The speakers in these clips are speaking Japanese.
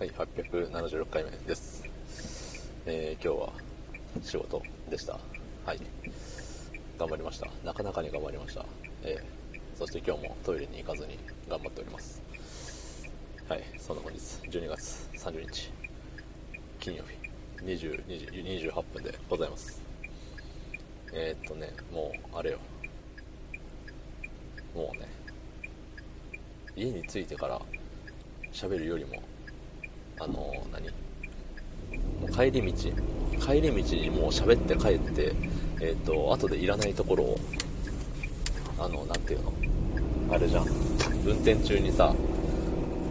はい、876回目です。えー今日は仕事でした。はい。頑張りました。なかなかに頑張りました。えーそして今日もトイレに行かずに頑張っております。はい、そんな本日、12月30日、金曜日、20、20 28分でございます。えーっとね、もう、あれよ。もうね、家に着いてから喋るよりもあの何？帰り道帰り道にもう喋って帰ってえっ、と後でいらないところをあのなんていうの？あれじゃん。運転中にさ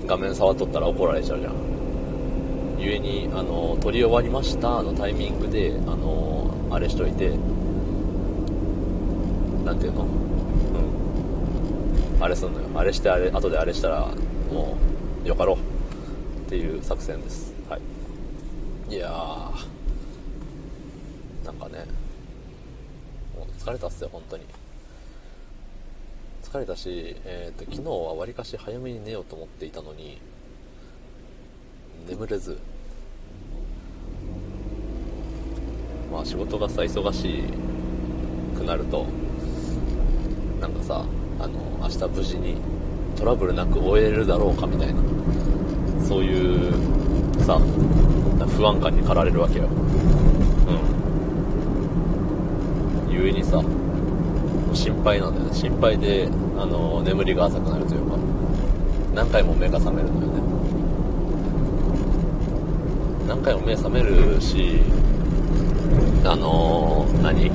画面触っとったら怒られちゃうじゃん。ゆえにあの撮り終わりましたのタイミングであのあれしといて。なんていうの？うん。あれすんのよ。あれしてあれ後であれしたらもうよかろう。っていう作戦です。はい。いやー。なんかね。もう疲れたっすよ本当に。疲れたし、えー、と昨日はわりかし早めに寝ようと思っていたのに眠れず。まあ仕事がさ忙しくなるとなんかさあの明日無事にトラブルなく終えるだろうかみたいな。そういうさ不安感に駆られるわけよ。うん。ゆえにさ心配なんだよね。心配であの眠りが浅くなるというか。何回も目が覚めるのよね。何回も目覚めるしあの何う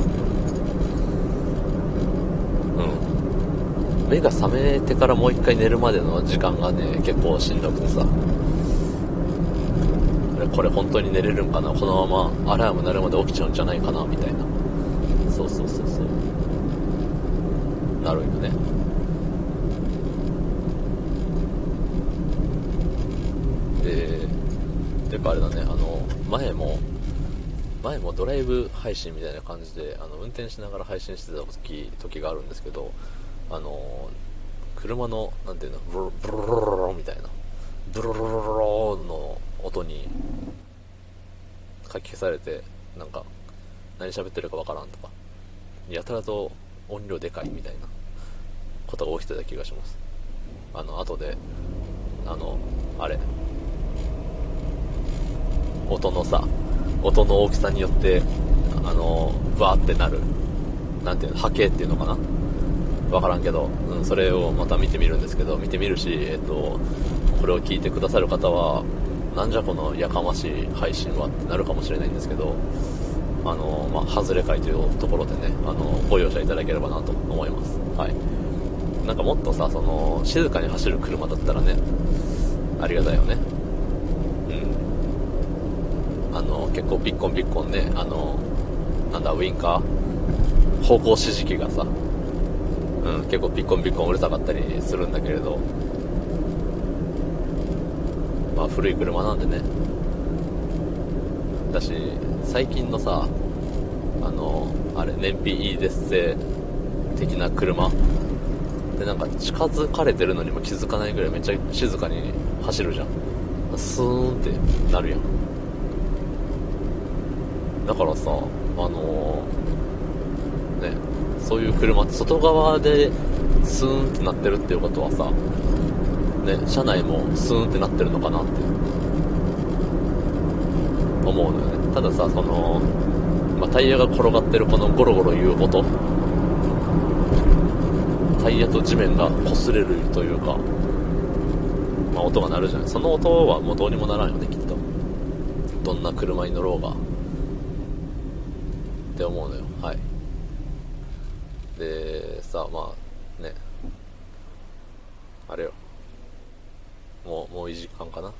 ん目が覚めてからもう一回寝るまでの時間がね結構しんどくてさ。あれこれ本当に寝れるんかな？このままアラーム鳴るまで起きちゃうんじゃないかな？みたいな。そうそうそうそう。なるよね。でてかあれだね。あの前も前もドライブ配信みたいな感じであの運転しながら配信してた時時があるんですけどあの車のなんていうのブルブルルルルみたいなブルルルルルの音に書き消されてなんか何喋ってるかわからんとかやたらと音量でかいみたいなことが起きてた気がしますあの後であのあれ音のさ音の大きさによってあのバーってなるなんていうの波形っていうのかなわからんけど、うん、それをまた見てみるんですけど見てみるし、えっと、これを聞いてくださる方はなんじゃこのやかましい配信はってなるかもしれないんですけどあの、まあ、外れ会というところでねあのご容赦いただければなと思います。はい。なんかもっとさその静かに走る車だったらねありがたいよね。うん。あの結構ピッコンピッコンねあのなんだウインカー？方向指示器がさうん、結構ピッコンピッコンうるさかったりするんだけれど。まあ古い車なんでね。だし最近のさあのあれ燃費いいですぜ的な車。でなんか近づかれてるのにも気づかないぐらいめっちゃ静かに走るじゃん。スーンってなるやん。だからさあのね。そういう車って外側でスーンってなってるっていうことはさ、ね、車内もスーンってなってるのかなって思うのよね。たださその、まあ、タイヤが転がってるこのゴロゴロいう音。タイヤと地面が擦れるというか、まあ、音が鳴るじゃない。その音はもうどうにもならんよねきっと。どんな車に乗ろうが。って思うのよ。はい。でさまあね。あれよ。もうもういい時間かな。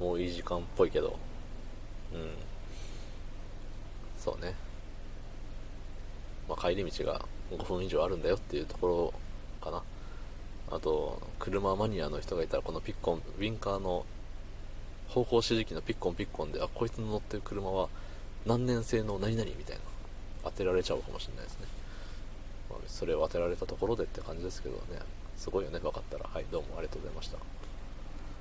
もういい時間っぽいけど。うん。そうね。まあ帰り道が5分以上あるんだよっていうところかな。あと車マニアの人がいたらこのピッコンウィンカーの方向指示器のピッコンピッコンであこいつの乗ってる車は何年製の何々みたいな。当てられちゃうかもしれないですね。それを当てられたところでって感じですけどね。すごいよね。分かったら。はいどうもありがとうございました。